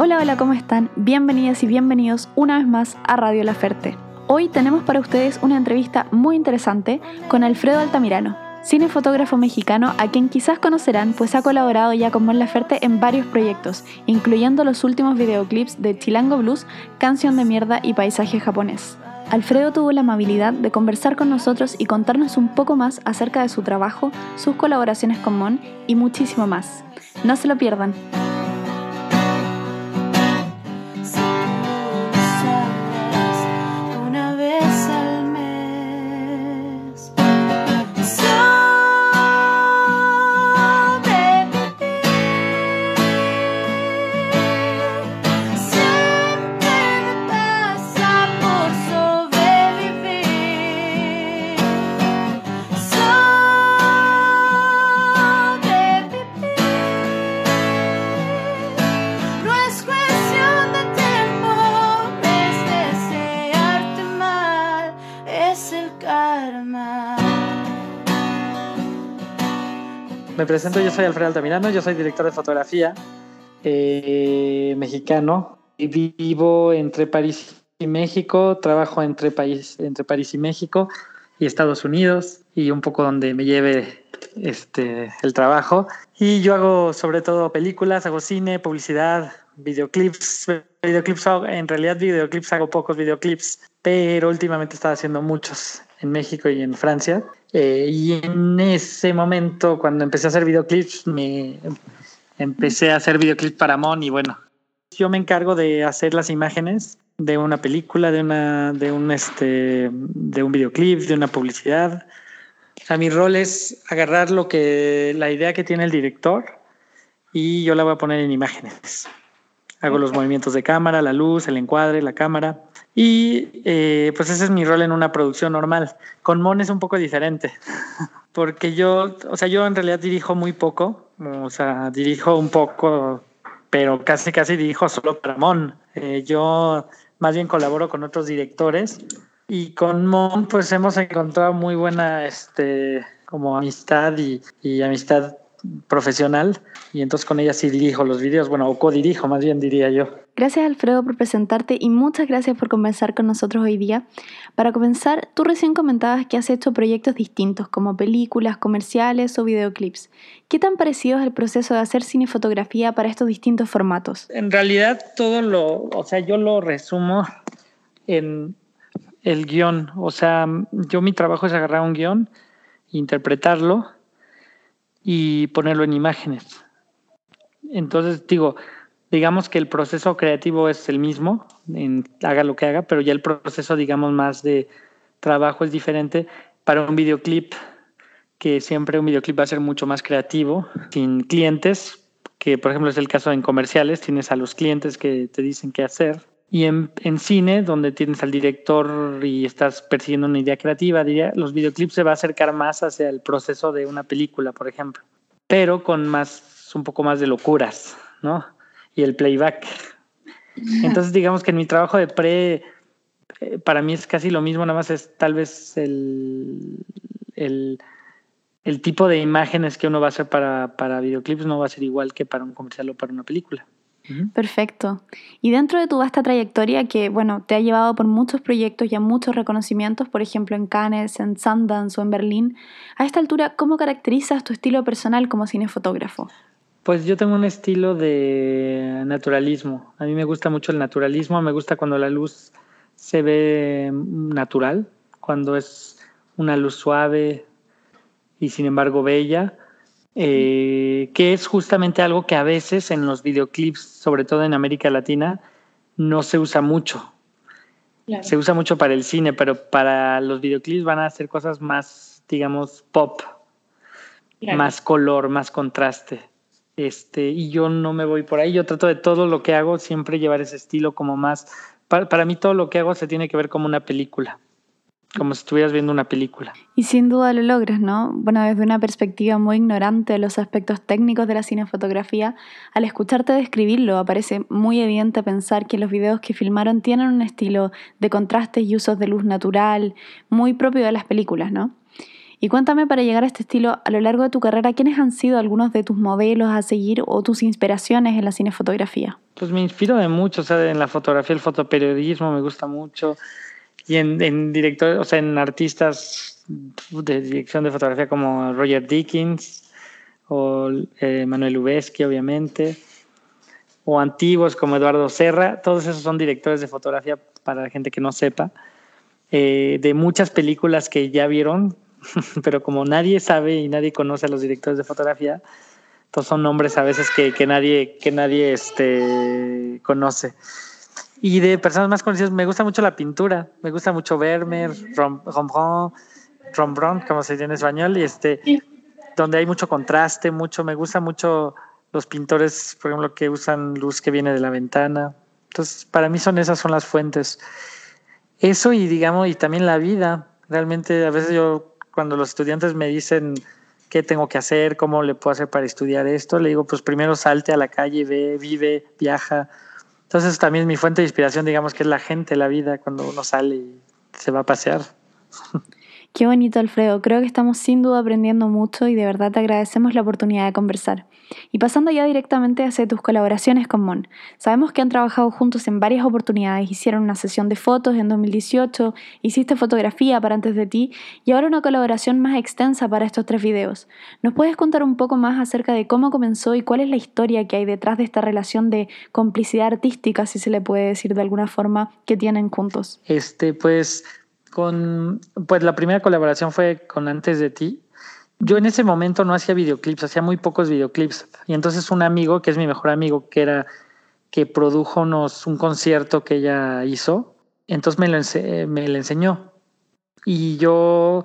Hola, hola, ¿cómo están? Bienvenidas y bienvenidos una vez más a Radio La Ferte. Hoy tenemos para ustedes una entrevista muy interesante con Alfredo Altamirano, cinefotógrafo mexicano a quien quizás conocerán pues ha colaborado ya con Mon Laferte en varios proyectos, incluyendo los últimos videoclips de Chilango Blues, Canción de Mierda y Paisaje Japonés. Alfredo tuvo la amabilidad de conversar con nosotros y contarnos un poco más acerca de su trabajo, sus colaboraciones con Mon y muchísimo más. No se lo pierdan. Me presento, yo soy Alfredo Altamirano, yo soy director de fotografía eh, mexicano y vivo entre París y México, trabajo entre, país, entre París y México y Estados Unidos y un poco donde me lleve este, el trabajo. Y yo hago sobre todo películas, hago cine, publicidad, videoclips. Videoclips en realidad videoclips hago pocos videoclips, pero últimamente estaba haciendo muchos en México y en Francia. Eh, y en ese momento, cuando empecé a hacer videoclips, me empecé a hacer videoclips para Mon y bueno, yo me encargo de hacer las imágenes de una película, de una, de un este, de un videoclip, de una publicidad. O sea, mi rol es agarrar lo que, la idea que tiene el director y yo la voy a poner en imágenes. Hago los movimientos de cámara, la luz, el encuadre, la cámara. Y eh, pues ese es mi rol en una producción normal. Con Mon es un poco diferente, porque yo, o sea, yo en realidad dirijo muy poco, o sea, dirijo un poco, pero casi casi dirijo solo para Mon. Eh, yo más bien colaboro con otros directores y con Mon pues hemos encontrado muy buena este como amistad y, y amistad profesional y entonces con ella sí dirijo los vídeos, bueno, o co-dirijo más bien diría yo. Gracias Alfredo por presentarte y muchas gracias por conversar con nosotros hoy día. Para comenzar, tú recién comentabas que has hecho proyectos distintos como películas, comerciales o videoclips. ¿Qué tan parecido es el proceso de hacer cinefotografía para estos distintos formatos? En realidad todo lo, o sea, yo lo resumo en el guion, o sea, yo mi trabajo es agarrar un guion, interpretarlo, y ponerlo en imágenes. Entonces, digo, digamos que el proceso creativo es el mismo, haga lo que haga, pero ya el proceso, digamos, más de trabajo es diferente. Para un videoclip, que siempre un videoclip va a ser mucho más creativo, sin clientes, que por ejemplo es el caso en comerciales, tienes a los clientes que te dicen qué hacer. Y en, en cine, donde tienes al director y estás persiguiendo una idea creativa, diría, los videoclips se va a acercar más hacia el proceso de una película, por ejemplo, pero con más, un poco más de locuras, ¿no? Y el playback. Entonces, digamos que en mi trabajo de pre, eh, para mí es casi lo mismo, nada más es tal vez el, el, el tipo de imágenes que uno va a hacer para, para videoclips no va a ser igual que para un comercial o para una película. Perfecto. Y dentro de tu vasta trayectoria, que bueno, te ha llevado por muchos proyectos y a muchos reconocimientos, por ejemplo en Cannes, en Sundance o en Berlín, a esta altura, ¿cómo caracterizas tu estilo personal como cinefotógrafo? Pues yo tengo un estilo de naturalismo. A mí me gusta mucho el naturalismo, me gusta cuando la luz se ve natural, cuando es una luz suave y sin embargo bella eh, que es justamente algo que a veces en los videoclips, sobre todo en América Latina, no se usa mucho. Se usa mucho para el cine, pero para los videoclips van a ser cosas más, digamos, pop, más color, más contraste. Este, y yo no me voy por ahí, yo trato de todo lo que hago siempre llevar ese estilo como más, para mí todo lo que hago se tiene que ver como una película como si estuvieras viendo una película. Y sin duda lo logras, ¿no? Bueno, desde una perspectiva muy ignorante de los aspectos técnicos de la cinefotografía, al escucharte describirlo, aparece muy evidente pensar que los videos que filmaron tienen un estilo de contrastes y usos de luz natural muy propio de las películas, ¿no? Y cuéntame para llegar a este estilo, a lo largo de tu carrera, ¿quiénes han sido algunos de tus modelos a seguir o tus inspiraciones en la cinefotografía? Pues me inspiro de mucho, o sea, en la fotografía, el fotoperiodismo me gusta mucho. Y en, en directores, o sea, en artistas de dirección de fotografía como Roger Dickens o eh, Manuel Ubesky, obviamente, o antiguos como Eduardo Serra, todos esos son directores de fotografía para la gente que no sepa, eh, de muchas películas que ya vieron, pero como nadie sabe y nadie conoce a los directores de fotografía, todos son nombres a veces que, que nadie, que nadie este, conoce. Y de personas más conocidas, me gusta mucho la pintura, me gusta mucho Vermeer, Rembrandt, Rembrandt, como se dice en español, y este, donde hay mucho contraste, mucho, me gusta mucho los pintores, por ejemplo, que usan luz que viene de la ventana. Entonces, para mí son esas son las fuentes. Eso y digamos, y también la vida. Realmente a veces yo, cuando los estudiantes me dicen qué tengo que hacer, cómo le puedo hacer para estudiar esto, le digo, pues primero salte a la calle, ve, vive, viaja, entonces también mi fuente de inspiración, digamos que es la gente, la vida, cuando uno sale y se va a pasear. Qué bonito, Alfredo. Creo que estamos sin duda aprendiendo mucho y de verdad te agradecemos la oportunidad de conversar. Y pasando ya directamente hacia tus colaboraciones con Mon. Sabemos que han trabajado juntos en varias oportunidades. Hicieron una sesión de fotos en 2018, hiciste fotografía para antes de ti y ahora una colaboración más extensa para estos tres videos. ¿Nos puedes contar un poco más acerca de cómo comenzó y cuál es la historia que hay detrás de esta relación de complicidad artística, si se le puede decir de alguna forma, que tienen juntos? Este, pues con, pues la primera colaboración fue con Antes de ti. Yo en ese momento no hacía videoclips, hacía muy pocos videoclips. Y entonces un amigo, que es mi mejor amigo, que era que produjo unos, un concierto que ella hizo, entonces me lo, me enseñó. Y yo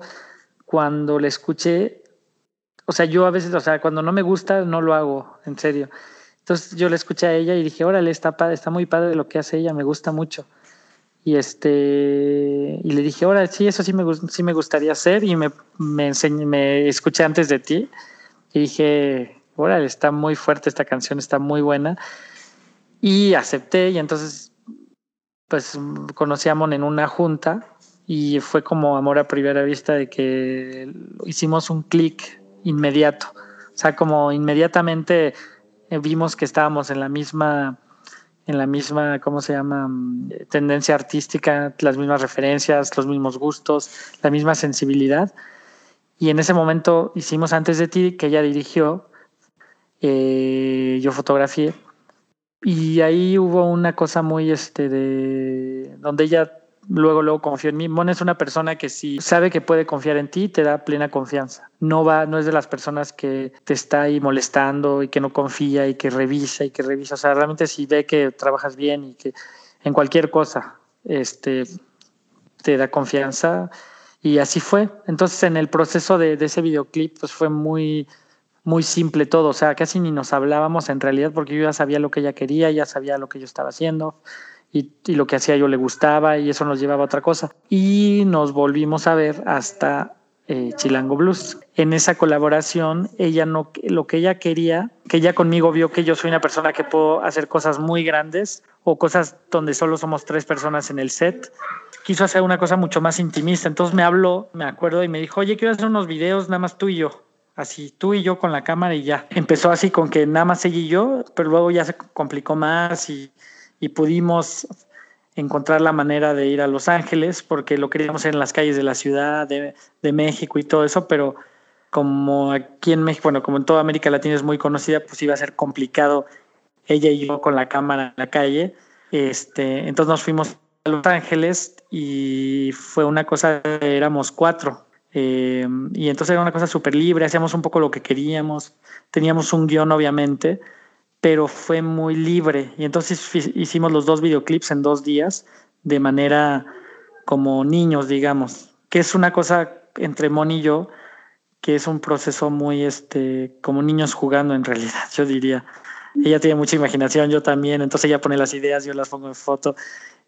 cuando le escuché, o sea, yo a veces, o sea, cuando no me gusta, no lo hago, en serio. Entonces yo le escuché a ella y dije, órale, está, está muy padre lo que hace ella, me gusta mucho. Y este y le dije, ahora sí, eso sí me, sí me gustaría hacer. Y me, me, enseñé, me escuché antes de ti. Y dije, órale, está muy fuerte esta canción, está muy buena. Y acepté. Y entonces, pues conocí a Mon en una junta. Y fue como amor a primera vista de que hicimos un clic inmediato. O sea, como inmediatamente vimos que estábamos en la misma en la misma, ¿cómo se llama? Tendencia artística, las mismas referencias, los mismos gustos, la misma sensibilidad. Y en ese momento hicimos Antes de ti, que ella dirigió, eh, yo fotografié. Y ahí hubo una cosa muy, este, de, donde ella luego, luego confió en mí. Mon es una persona que si sabe que puede confiar en ti, te da plena confianza. No va, no es de las personas que te está ahí molestando y que no confía y que revisa y que revisa. O sea, realmente si ve que trabajas bien y que en cualquier cosa, este, te da confianza. Y así fue. Entonces, en el proceso de, de ese videoclip, pues fue muy, muy simple todo, o sea, casi ni nos hablábamos en realidad porque yo ya sabía lo que ella quería, ya sabía lo que yo estaba haciendo y, lo que hacía yo le gustaba y eso nos llevaba a otra cosa. Y nos volvimos a ver hasta eh, Chilango Blues. En esa colaboración, ella no, lo que ella quería, que ella conmigo vio que yo soy una persona que puedo hacer cosas muy grandes o cosas donde solo somos tres personas en el set. Quiso hacer una cosa mucho más intimista. Entonces me habló, me acuerdo, y me dijo, oye, quiero hacer unos videos nada más tú y yo. Así, tú y yo con la cámara y ya. Empezó así con que nada más y yo, pero luego ya se complicó más y y pudimos encontrar la manera de ir a Los Ángeles porque lo queríamos en las calles de la ciudad de, México y todo eso, pero como aquí en México, bueno, como en toda América Latina es muy conocida, pues iba a ser complicado ella y yo con la cámara en la calle. Este, entonces nos fuimos a Los Ángeles y fue una cosa, éramos cuatro. Eh, y entonces era una cosa súper libre, hacíamos un poco lo que queríamos, teníamos un guion obviamente, pero fue muy libre. Y entonces hicimos los dos videoclips en dos días de manera como niños, digamos, que es una cosa entre Mon y yo, que es un proceso muy, este, como niños jugando en realidad, yo diría. Ella tiene mucha imaginación, yo también, entonces ella pone las ideas, yo las pongo en foto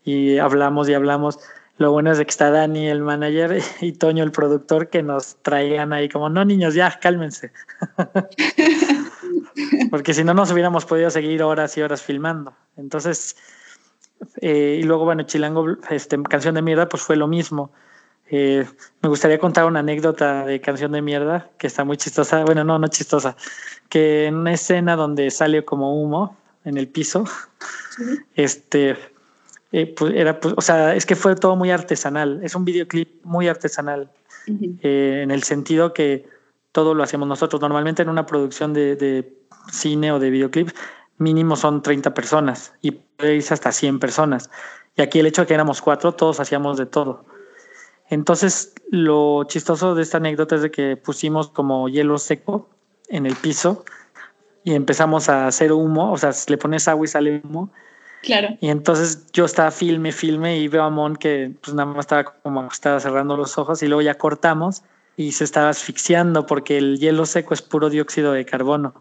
y hablamos y hablamos. Lo bueno es que está Dani, el manager, y Toño, el productor, que nos traían ahí como, no niños, ya, cálmense. porque si no nos hubiéramos podido seguir horas y horas filmando. Entonces, eh, y luego, bueno, Chilango, este, Canción de Mierda, pues fue lo mismo. Eh, me gustaría contar una anécdota de canción de mierda que está muy chistosa. Bueno, no, no chistosa. Que en una escena donde sale como humo en el piso, este, eh, pues era, pues, o sea, es que fue todo muy artesanal. Es un videoclip muy artesanal eh, en el sentido que todo lo hacemos nosotros. Normalmente en una producción de, de cine o de videoclip mínimo son 30 personas y puede irse hasta 100 personas. Y aquí el hecho de que éramos cuatro, todos hacíamos de todo. Entonces, lo chistoso de esta anécdota es de que pusimos como hielo seco en el piso y empezamos a hacer humo, o sea, le pones agua y sale humo. Claro. Y entonces yo estaba filme, filme y veo a Mon que pues nada más estaba como estaba cerrando los ojos y luego ya cortamos y se estaba asfixiando porque el hielo seco es puro dióxido de carbono.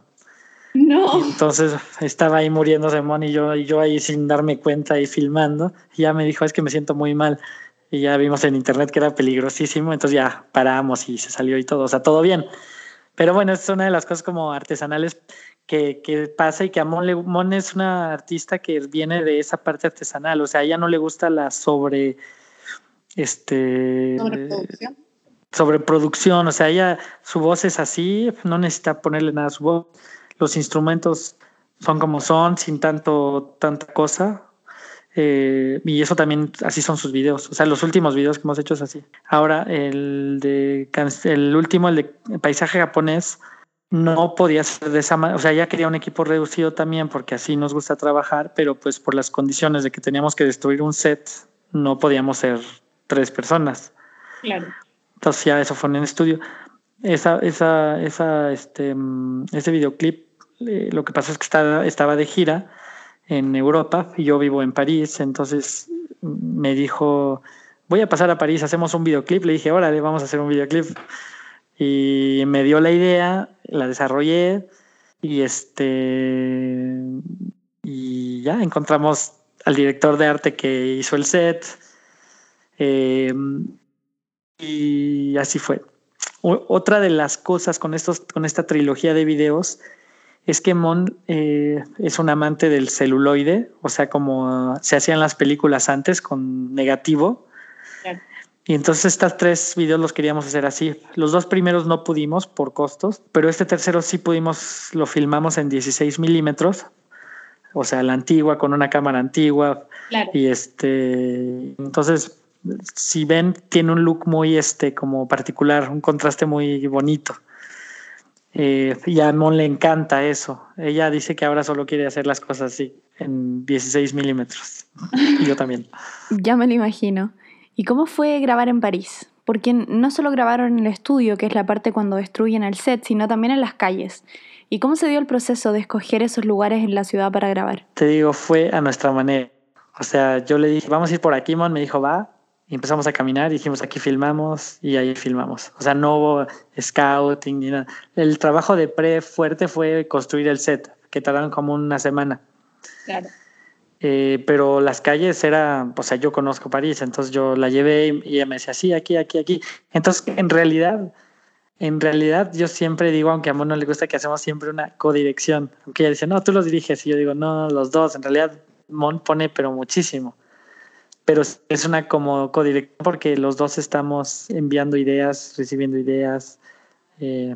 No. entonces estaba ahí muriéndose Mon y yo, y yo ahí sin darme cuenta y filmando. Y ya me dijo, es que me siento muy mal y ya vimos en internet que era peligrosísimo, entonces ya paramos y se salió y todo, o sea, todo bien. Pero bueno, es una de las cosas como artesanales que, que pasa y que a Mon, es una artista que viene de esa parte artesanal, o sea, a ella no le gusta la sobre... Este, sobreproducción. Sobreproducción, o sea, ella, su voz es así, no necesita ponerle nada a su voz, los instrumentos son como son, sin tanto, tanta cosa, eh, y eso también, así son sus videos. O sea, los últimos videos que hemos hecho es así. Ahora, el de el último, el de paisaje japonés, no podía ser de esa manera. O sea, ya quería un equipo reducido también porque así nos gusta trabajar, pero pues por las condiciones de que teníamos que destruir un set, no podíamos ser tres personas. Claro. Entonces ya eso fue en el estudio. Esa, esa, esa, este, mm, ese videoclip, eh, lo que pasó es que estaba, estaba de gira en Europa y yo vivo en París, entonces me dijo, voy a pasar a París, hacemos un videoclip, le dije, órale, vamos a hacer un videoclip. Y me dio la idea, la desarrollé y este y ya encontramos al director de arte que hizo el set em, y así fue. otra de las cosas con estos con esta trilogía de videos es que Mon eh, es un amante del celuloide, o sea, como se hacían las películas antes con negativo. Y entonces estos tres videos los queríamos hacer así. Los dos primeros no pudimos por costos, pero este tercero sí pudimos, lo filmamos en 16 milímetros, o sea, la antigua, con una cámara antigua. Y este, entonces, si ven, tiene un look muy, este, como particular, un contraste muy bonito. Eh, y a Mon le encanta eso. Ella dice que ahora solo quiere hacer las cosas así, en 16 milímetros. Y yo también. ya me lo imagino. ¿Y cómo fue grabar en París? Porque no solo grabaron en el estudio, que es la parte cuando destruyen el set, sino también en las calles. ¿Y cómo se dio el proceso de escoger esos lugares en la ciudad para grabar? Te digo, fue a nuestra manera. O sea, yo le dije, vamos a ir por aquí, Mon me dijo, va, y empezamos a caminar y dijimos aquí filmamos y ahí filmamos. O sea, no hubo scouting ni nada. El trabajo de pre fuerte fue construir el set, que tardaron como una semana. Claro. Eh, pero las calles era, o sea, yo conozco París, entonces yo la llevé y ella me decía, sí, aquí, aquí, aquí. Entonces, en realidad, en realidad yo siempre digo, aunque a Mon no le gusta que hacemos siempre una codirección, aunque ella dice, no, tú los diriges, y yo digo, no, los dos, en realidad Mon pone pero muchísimo pero es una como codirección porque los dos estamos enviando ideas, recibiendo ideas, eh,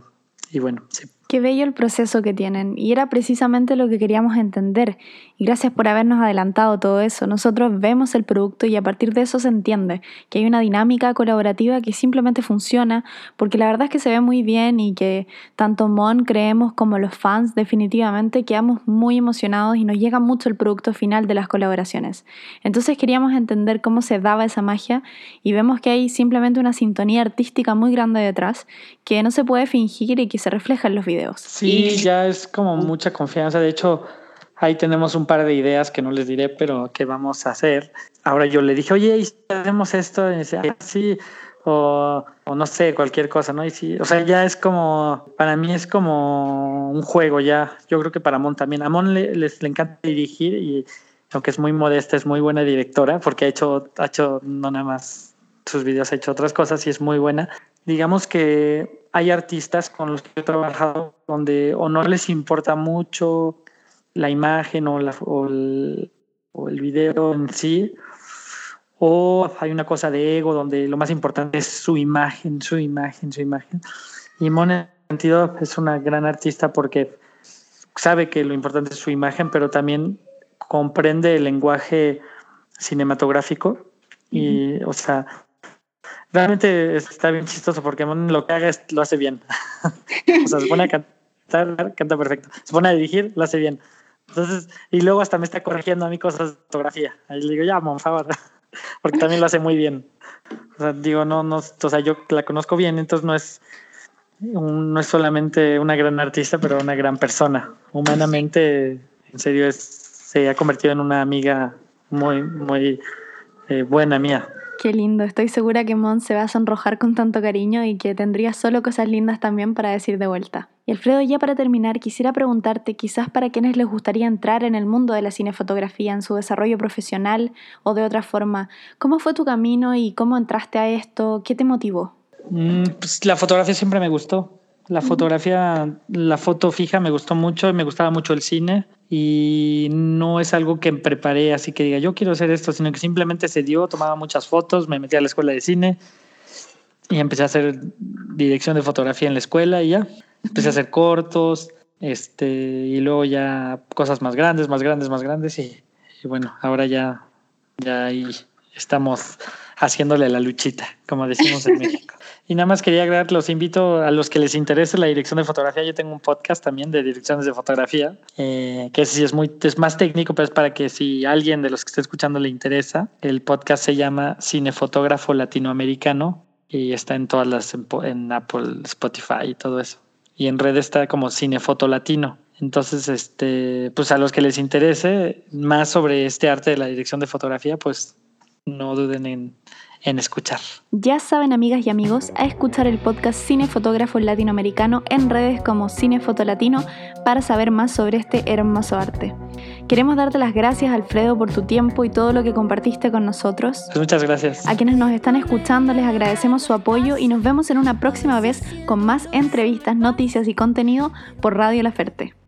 y bueno, sí. Qué bello el proceso que tienen y era precisamente lo que queríamos entender gracias por habernos adelantado todo eso. Nosotros vemos el producto y a partir de eso se entiende que hay una dinámica colaborativa que simplemente funciona porque la verdad es que se ve muy bien y que tanto Mon creemos como los fans definitivamente quedamos muy emocionados y nos llega mucho el producto final de las colaboraciones. Entonces queríamos entender cómo se daba esa magia y vemos que hay simplemente una sintonía artística muy grande detrás que no se puede fingir y que se refleja en los videos. Sí, ya es como mucha confianza. De hecho, ahí tenemos un par de ideas que no les diré, pero que vamos a hacer. Ahora yo le dije, oye, ¿y si hacemos esto? Y dice, ah, sí, o, no sé, cualquier cosa, ¿no? Y sí, o sea, ya es como, para mí es como un juego ya. Yo creo que para Mon también. A le, les, le encanta dirigir y aunque es muy modesta, es muy buena directora porque ha hecho, ha hecho no nada más sus videos, ha hecho otras cosas y es muy buena. Digamos que hay artistas con los que he trabajado donde o no les importa mucho la imagen o, la, o, el, o el video en sí, o hay una cosa de ego donde lo más importante es su imagen, su imagen, su imagen. Y Mon en sentido es una gran artista porque sabe que lo importante es su imagen, pero también comprende el lenguaje cinematográfico y, o sea, realmente está bien chistoso porque Mon lo que haga es, lo hace bien. o sea, se pone a cantar, canta perfecto. Se pone a dirigir, lo hace bien. Entonces, y luego hasta me está corrigiendo a mí cosas de fotografía. Ahí le digo, ya, por favor, porque también lo hace muy bien. O sea, digo, no, no, o sea, yo la conozco bien, entonces no es, no es solamente una gran artista, pero una gran persona. Humanamente, en serio, es, se ha convertido en una amiga muy, muy eh, buena mía. Qué lindo, estoy segura que Mon se va a sonrojar con tanto cariño y que tendría solo cosas lindas también para decir de vuelta. Y Alfredo, ya para terminar, quisiera preguntarte, quizás para quienes les gustaría entrar en el mundo de la cinefotografía, en su desarrollo profesional o de otra forma, ¿cómo fue tu camino y cómo entraste a esto? ¿Qué te motivó? Mm, pues la fotografía siempre me gustó. La fotografía, la foto fija me gustó mucho, me gustaba mucho el cine y no es algo que preparé así que diga yo quiero hacer esto, sino que simplemente se dio, tomaba muchas fotos, me metí a la escuela de cine y empecé a hacer dirección de fotografía en la escuela y ya. Empecé a hacer cortos, este, y luego ya cosas más grandes, más grandes, más grandes y, y bueno, ahora ya, ya ahí estamos haciéndole la luchita, como decimos en México. Y nada más quería agregar, los invito a los que les interese la dirección de fotografía. Yo tengo un podcast también de direcciones de fotografía, eh, que sí es, muy, es más técnico, pero es para que si alguien de los que esté escuchando le interesa, el podcast se llama Cinefotógrafo Latinoamericano y está en todas las, en, Apple, Spotify y todo eso. Y en red está como Cinefoto Latino. Entonces, este, pues a los que les interese más sobre este arte de la dirección de fotografía, pues no duden en, en escuchar. Ya saben, amigas y amigos, a escuchar el podcast Cinefotógrafo Latinoamericano en redes como Cinefoto Latino para saber más sobre este hermoso arte. Queremos darte las gracias, Alfredo, por tu tiempo y todo lo que compartiste con nosotros. Pues muchas gracias. A quienes nos están escuchando les agradecemos su apoyo y nos vemos en una próxima vez con más entrevistas, noticias y contenido por Radio La Ferte.